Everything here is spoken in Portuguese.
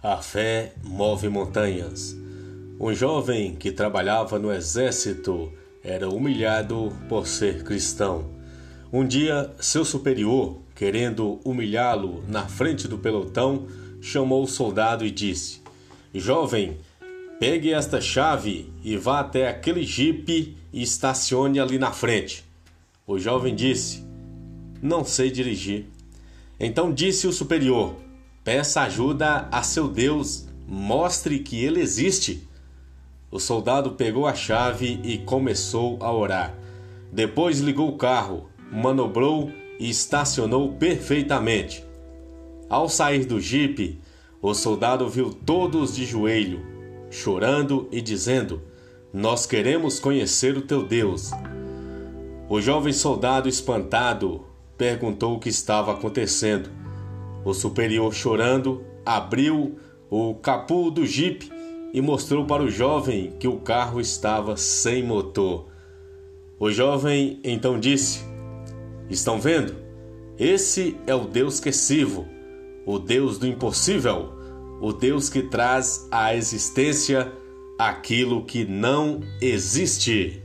A fé move montanhas. Um jovem que trabalhava no exército era humilhado por ser cristão. Um dia, seu superior, querendo humilhá-lo na frente do pelotão, chamou o soldado e disse: Jovem, pegue esta chave e vá até aquele jipe e estacione ali na frente. O jovem disse: Não sei dirigir. Então disse o superior: Peça ajuda a seu Deus, mostre que ele existe. O soldado pegou a chave e começou a orar. Depois ligou o carro, manobrou e estacionou perfeitamente. Ao sair do jipe, o soldado viu todos de joelho, chorando e dizendo: Nós queremos conhecer o teu Deus. O jovem soldado, espantado, perguntou o que estava acontecendo. O superior, chorando, abriu o capô do jipe e mostrou para o jovem que o carro estava sem motor. O jovem então disse: Estão vendo? Esse é o Deus que sirvo, o Deus do impossível, o Deus que traz à existência aquilo que não existe.